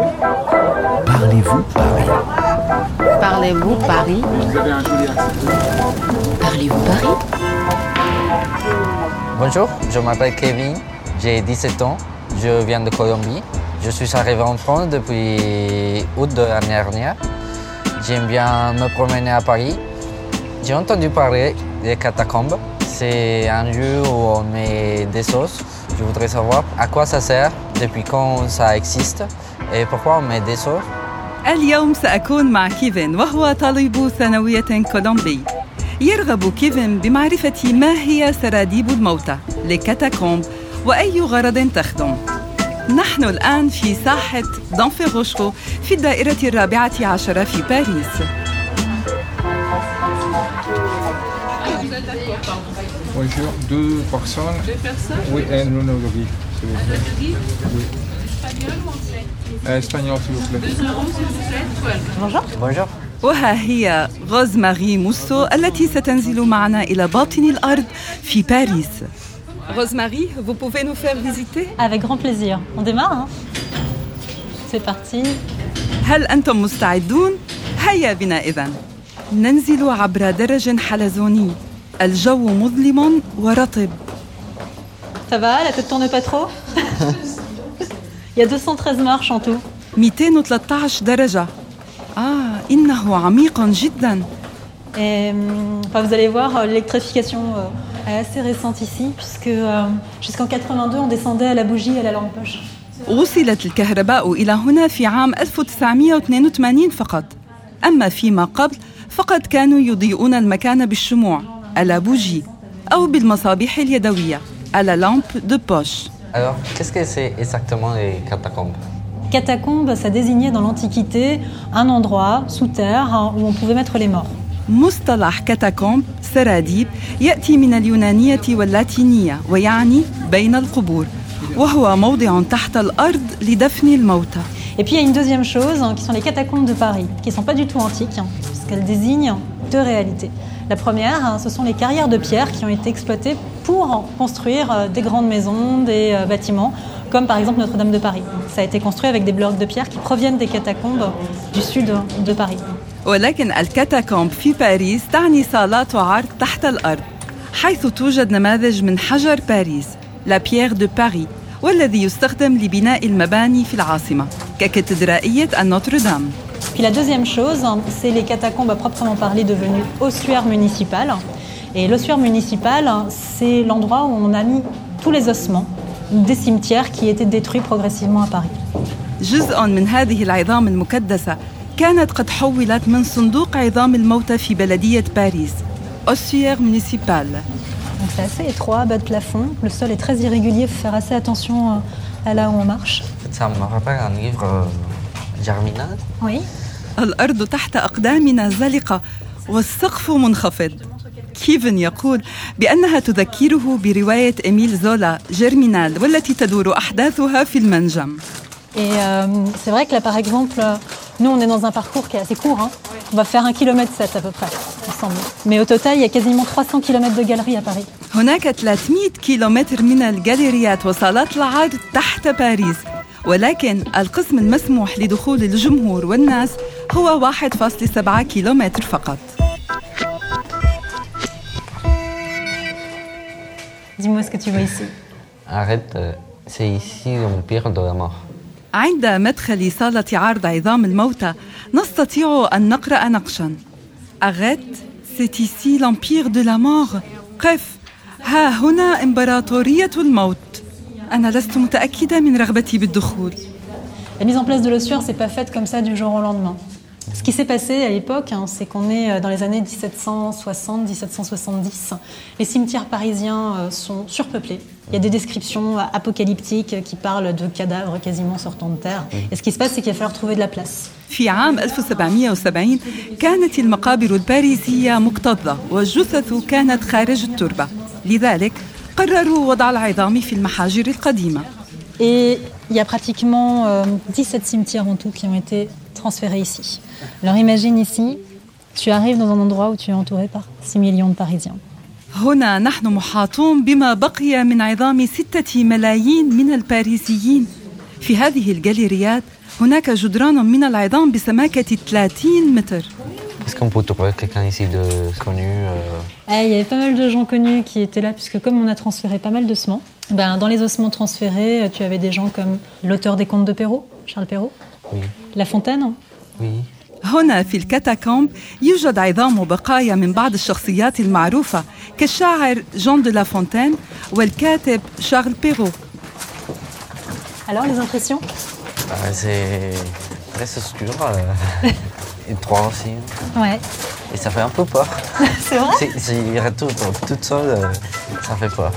Parlez-vous Paris? Parlez-vous Paris? Vous avez un joli accent. Parlez-vous Paris? Bonjour, je m'appelle Kevin, j'ai 17 ans, je viens de Colombie. Je suis arrivé en France depuis août de l'année dernière. J'aime bien me promener à Paris. J'ai entendu parler des catacombes. C'est un lieu où on met des sauces. Je voudrais savoir à quoi ça sert, depuis quand ça existe pourquoi on met des sauces. اليوم سأكون مع كيفن وهو طالب ثانوية كولومبي يرغب كيفن بمعرفة ما هي سراديب الموتى لكاتاكومب وأي غرض تخدم نحن الآن في ساحة دانفيغوشكو في الدائرة الرابعة عشرة في باريس Bonjour, deux personnes. Deux personnes Oui, et un monologue, s'il vous plaît. Oui. وها هي غوز ماري موسو التي ستنزل معنا إلى باطن الأرض في باريس. غوز ماري vous pouvez nous faire visiter? Avec grand plaisir. On démarre hein. C'est parti. هل أنتم مستعدون? هيا بنا إذا. ننزل عبر درج حلزوني. الجو مظلم ورطب. Ça va la tête tourne pas trop? Il y a 213 marches en tout. 213 درجة آه إنه عميق جدا Et enfin, vous allez voir, euh, l'électrification euh, est assez récente ici, puisque euh, jusqu'en 82, on descendait à la bougie et à la lampe poche. وصلت الكهرباء إلى هنا في عام 1982 فقط أما فيما قبل فقد كانوا يضيئون المكان بالشموع الابوجي أو بالمصابيح اليدوية على لامب دو بوش Alors, qu'est-ce que c'est exactement les catacombes Catacombe, ça désignait dans l'Antiquité un endroit sous terre hein, où on pouvait mettre les morts. مصطلح كاتاكومب سراديب يأتي من اليونانية واللاتينية ويعني بين القبور وهو موضع تحت الأرض لدفن الموتى Et puis il y a une deuxième chose, hein, qui sont les catacombes de Paris, qui ne sont pas du tout antiques, hein, puisqu'elles désignent deux réalités. La première, hein, ce sont les carrières de pierre qui ont été exploitées pour construire euh, des grandes maisons, des euh, bâtiments, comme par exemple Notre-Dame de Paris. Ça a été construit avec des blocs de pierre qui proviennent des catacombes du sud de Paris. ولكن الكاتاكومب في باريس تعني صالات وعرض تحت الأرض حيث توجد نماذج من حجر باريس لا بيير دو باري والذي يستخدم لبناء المباني في العاصمة ككاتدرائية النوتردام Puis la deuxième chose, hein, c'est les catacombes à proprement parler devenues ossuaires municipales. Et l'ossuaire municipal, hein, c'est l'endroit où on a mis tous les ossements des cimetières qui étaient détruits progressivement à Paris. جزء من هذه العظام المكدسة كانت قد حولت من صندوق عظام الموتى في بلدية باريس أوسيير مونيسيبال Donc c'est assez étroit, bas de plafond. Le sol est très irrégulier, il faut faire assez attention euh, à là où on marche. Ça me rappelle un livre euh, Germinal. Oui. الأرض تحت أقدامنا زلقة والسقف منخفض كيفن يقول بأنها تذكره برواية إميل زولا جيرمينال والتي تدور أحداثها في المنجم Et euh, c'est vrai que là, par exemple, nous, on est dans un parcours qui est assez court. hein. On va faire 1 km 7 à peu près, ensemble. Mais au total, il y a quasiment 300 km de galeries à Paris. هناك 300 كيلومتر من الجاليريات وصالات العرض تحت باريس ولكن القسم المسموح لدخول الجمهور والناس هو 1.7 كيلومتر فقط Dis-moi ce que tu vois ici. Arrête, euh, c'est ici l'empire de la mort. عند مدخل صالة عرض عظام الموتى نستطيع أن نقرأ نقشا Arrête, c'est ici l'empire de la mort قف ها هنا إمبراطورية الموت أنا لست متأكدة من رغبتي بالدخول La mise en place de l'ossuaire, c'est pas faite comme ça du jour au lendemain. Ce qui s'est passé à l'époque, hein, c'est qu'on est euh, dans les années 1760-1770. Les cimetières parisiens euh, sont surpeuplés. Il y a des descriptions euh, apocalyptiques qui parlent de cadavres quasiment sortant de terre. Et ce qui se passe, c'est qu'il va falloir trouver de la place. في عام 1770 كانت المقابر الباريسية مكتظة والجثث كانت خارج التربة لذلك قرروا وضع العظام في المحاجر القديمة Et il y a pratiquement euh, 17 cimetières en tout qui ont été transférés ici. Alors imagine ici, tu arrives dans un endroit où tu es entouré par 6 millions de Parisiens. هنا نحن محاطون بما بقي من عظام ستة ملايين من الباريسيين في هذه الجاليريات هناك جدران من العظام بسماكة 30 متر Est-ce qu'on peut trouver quelqu'un ici de connu euh, Eh, il y avait pas mal de gens connus qui étaient là, puisque comme on a transféré pas mal d'ossements, ben, dans les ossements transférés, euh, tu avais des gens comme l'auteur des contes de Perrault, Charles Perrault, Oui, La Fontaine, oui. هنا في الكاتاكومب يوجد عظام وبقايا من بعض الشخصيات المعروفة كالشاعر جون دو لافونتين والكاتب شارل بيرو Alors, les impressions Ah, c'est très obscur. euh, et trois aussi. Ouais, Et ça fait un peu peur. c'est vrai Si, si il reste tout, toute seule, euh, ça fait peur.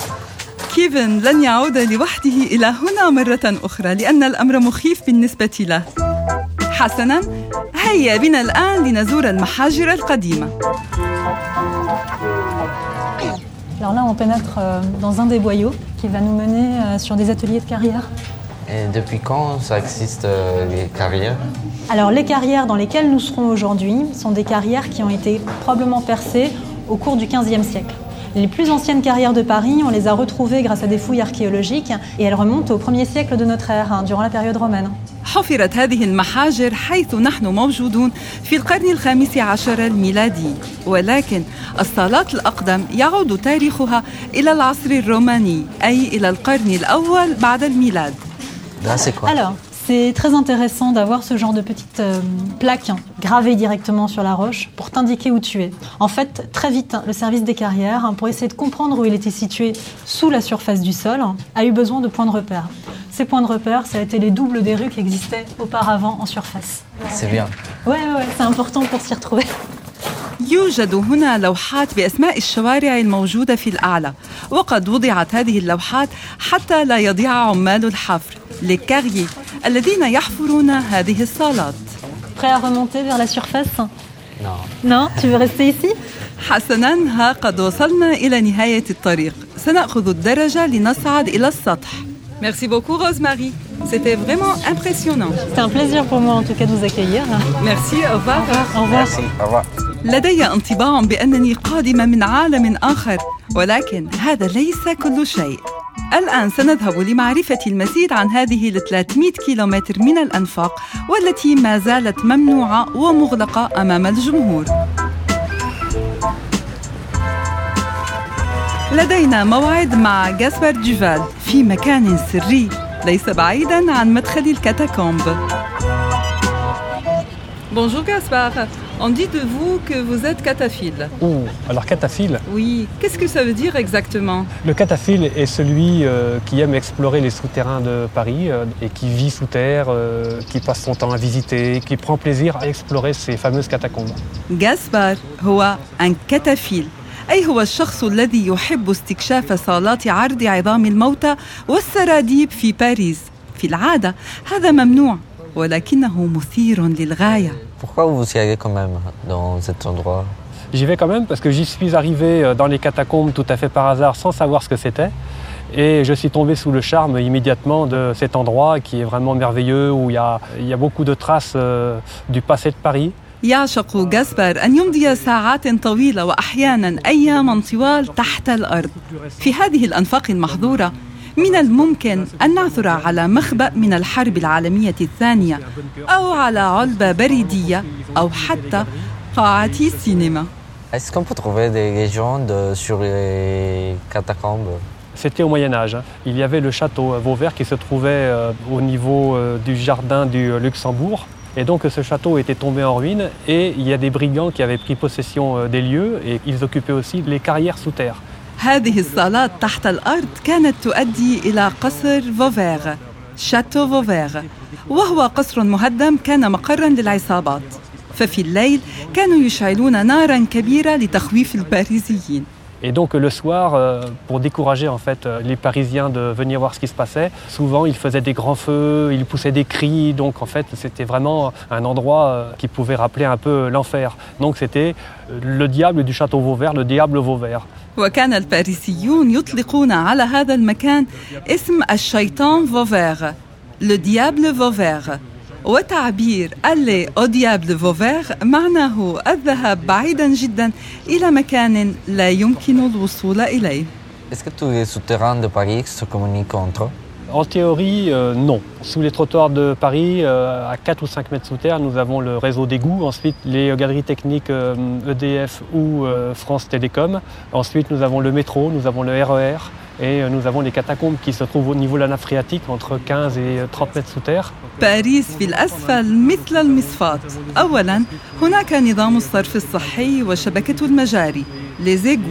كيفن لن يعود لوحده إلى هنا مرة أخرى لأن الأمر مخيف بالنسبة له حسنا هيا بنا الآن لنزور المحاجر القديمة Alors là, on pénètre euh, dans un des boyaux qui va nous mener euh, sur des ateliers de carrière. Et depuis quand ça existe euh, les carrières Alors, les carrières dans lesquelles nous serons aujourd'hui sont des carrières qui ont été probablement percées au cours du XVe siècle. Les plus anciennes carrières de Paris, on les a retrouvées grâce à des fouilles archéologiques et elles remontent au 1er siècle de notre ère, hein, durant la période romaine. حفرت هذه المحاجر حيث نحن موجودون في القرن الخامس عشر الميلادي ولكن الصالات الأقدم يعود تاريخها إلى العصر الروماني أي إلى القرن الأول بعد الميلاد Là, c'est quoi Alors, c'est très intéressant d'avoir ce genre de petites euh, plaques hein, gravées directement sur la roche pour t'indiquer où tu es. En fait, très vite, hein, le service des carrières, hein, pour essayer de comprendre où il était situé sous la surface du sol, a eu besoin de points de repère. Ces points de repère, ça a été les doubles des rues qui existaient auparavant en surface. C'est bien. Ouais, ouais, ouais, c'est important pour s'y retrouver. يوجد هنا لوحات بأسماء الشوارع الموجودة في الأعلى وقد وضعت هذه اللوحات حتى لا يضيع عمال الحفر لكاري الذين يحفرون هذه الصالات حسنا ها قد وصلنا إلى نهاية الطريق سنأخذ الدرجة لنصعد إلى السطح Merci beaucoup Rosemary. C'était vraiment impressionnant. C'était un plaisir pour moi en tout cas de vous accueillir. Merci, au revoir. Au revoir. Merci, au revoir. لدي انطباع بأنني قادمة من عالم آخر ولكن هذا ليس كل شيء. الآن سنذهب لمعرفة المزيد عن هذه ال 300 كيلومتر من الأنفاق والتي ما زالت ممنوعة ومغلقة أمام الجمهور. لدينا موعد مع جاسبر دوفال في مكان سري ليس بعيدا عن مدخل الكاتاكومب. Bonjour Gaspard, on dit de vous que vous êtes cataphile. Oh, alors cataphile. Oui, qu'est-ce que ça veut dire exactement Le cataphile est celui euh, qui aime explorer les souterrains de Paris euh, et qui vit sous terre, euh, qui passe son temps à visiter, qui prend plaisir à explorer ces fameuses catacombes. جاسبار هو ان كتافيل أي هو الشخص الذي يحب استكشاف صالات عرض عظام الموتى والسراديب في باريس في العادة هذا ممنوع ولكنه مثير للغاية Pourquoi vous y allez quand même dans cet endroit J'y vais quand même parce que j'y suis arrivé euh, dans les catacombes tout à fait par hasard sans savoir ce que c'était. Et je suis tombé sous le charme immédiatement de cet endroit qui est vraiment merveilleux, où il y a, il y a beaucoup de traces euh, du passé de Paris. يعشق جاسبر أن يمضي ساعات طويلة وأحيانا أياما طوال تحت الأرض في هذه الأنفاق المحظورة من الممكن أن نعثر على مخبأ من الحرب العالمية الثانية أو على علبة بريدية أو حتى قاعة سينما Est-ce qu'on peut trouver des légendes sur les catacombes C'était au Moyen Âge. hein. Il y avait le château Vauvert qui se trouvait euh, au niveau euh, du jardin du Luxembourg. Et donc ce château était tombé en ruine et il y a des brigands qui avaient pris possession euh, des lieux et ils occupaient aussi les carrières sous terre. هذه الصالات تحت الأرض كانت تؤدي إلى قصر فوفيغ شاتو فوفيغ وهو قصر مهدم كان مقرا للعصابات ففي الليل كانوا يشعلون نارا كبيرة لتخويف الباريسيين Et donc le soir, euh, pour décourager en fait euh, les Parisiens de venir voir ce qui se passait, souvent ils faisaient des grands feux, ils poussaient des cris, donc en fait c'était vraiment un endroit euh, qui pouvait rappeler un peu l'enfer. Donc c'était euh, le diable du château Vauvert, le diable Vauvert. وكان الباريسيون يطلقون على هذا المكان اسم الشيطان فوفيغ لو ديابل فوفيغ. وتعبير اللي أو ديابل فوفيغ معناه الذهاب بعيدا جدا إلى مكان لا يمكن الوصول إليه. Est-ce que tous les souterrains de Paris se communiquent entre eux? En théorie, euh, non. Sous les trottoirs de Paris, euh, à 4 ou 5 mètres sous terre, nous avons le réseau d'égouts. Ensuite, les galeries techniques euh, EDF ou euh, France Télécom. Ensuite, nous avons le métro, nous avons le RER. Et euh, nous avons les catacombes qui se trouvent au niveau de la nappe phréatique, entre 15 et 30 mètres sous terre. باريس في الأسفل مثل المصفاة أولا هناك نظام الصرف الصحي وشبكة المجاري ليزيغو.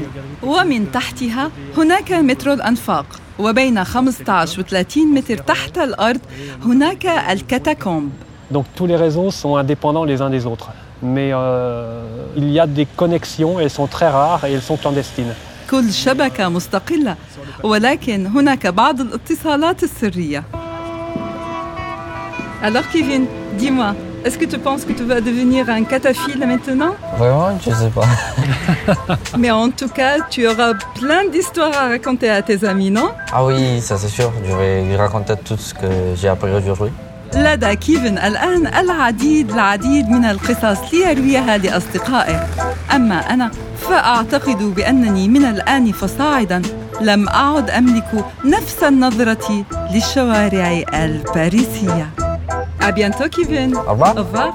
ومن تحتها هناك مترو الأنفاق. وبين 15 و 30 متر تحت الأرض هناك الكاتاكومب. Donc tous les réseaux sont indépendants les uns des autres. Mais euh, il y a des connexions, elles sont très rares et elles sont clandestines. كل شبكة مستقلة. ولكن هناك بعض الاتصالات السرية. Alors Kevin, dis-moi, est-ce que tu penses que tu vas devenir un cataphile maintenant Vraiment, je sais pas. Mais en tout cas, tu auras plein d'histoires à raconter à tes amis, non Ah oui, ça c'est sûr. Je vais lui raconter tout ce que j'ai appris aujourd'hui. لدى كيفن الآن العديد العديد من القصص ليرويها لأصدقائه أما أنا فأعتقد بأنني من الآن فصاعدا لم أعد أملك نفس النظرة للشوارع الباريسية à bientôt, Kevin. Au revoir. Au revoir.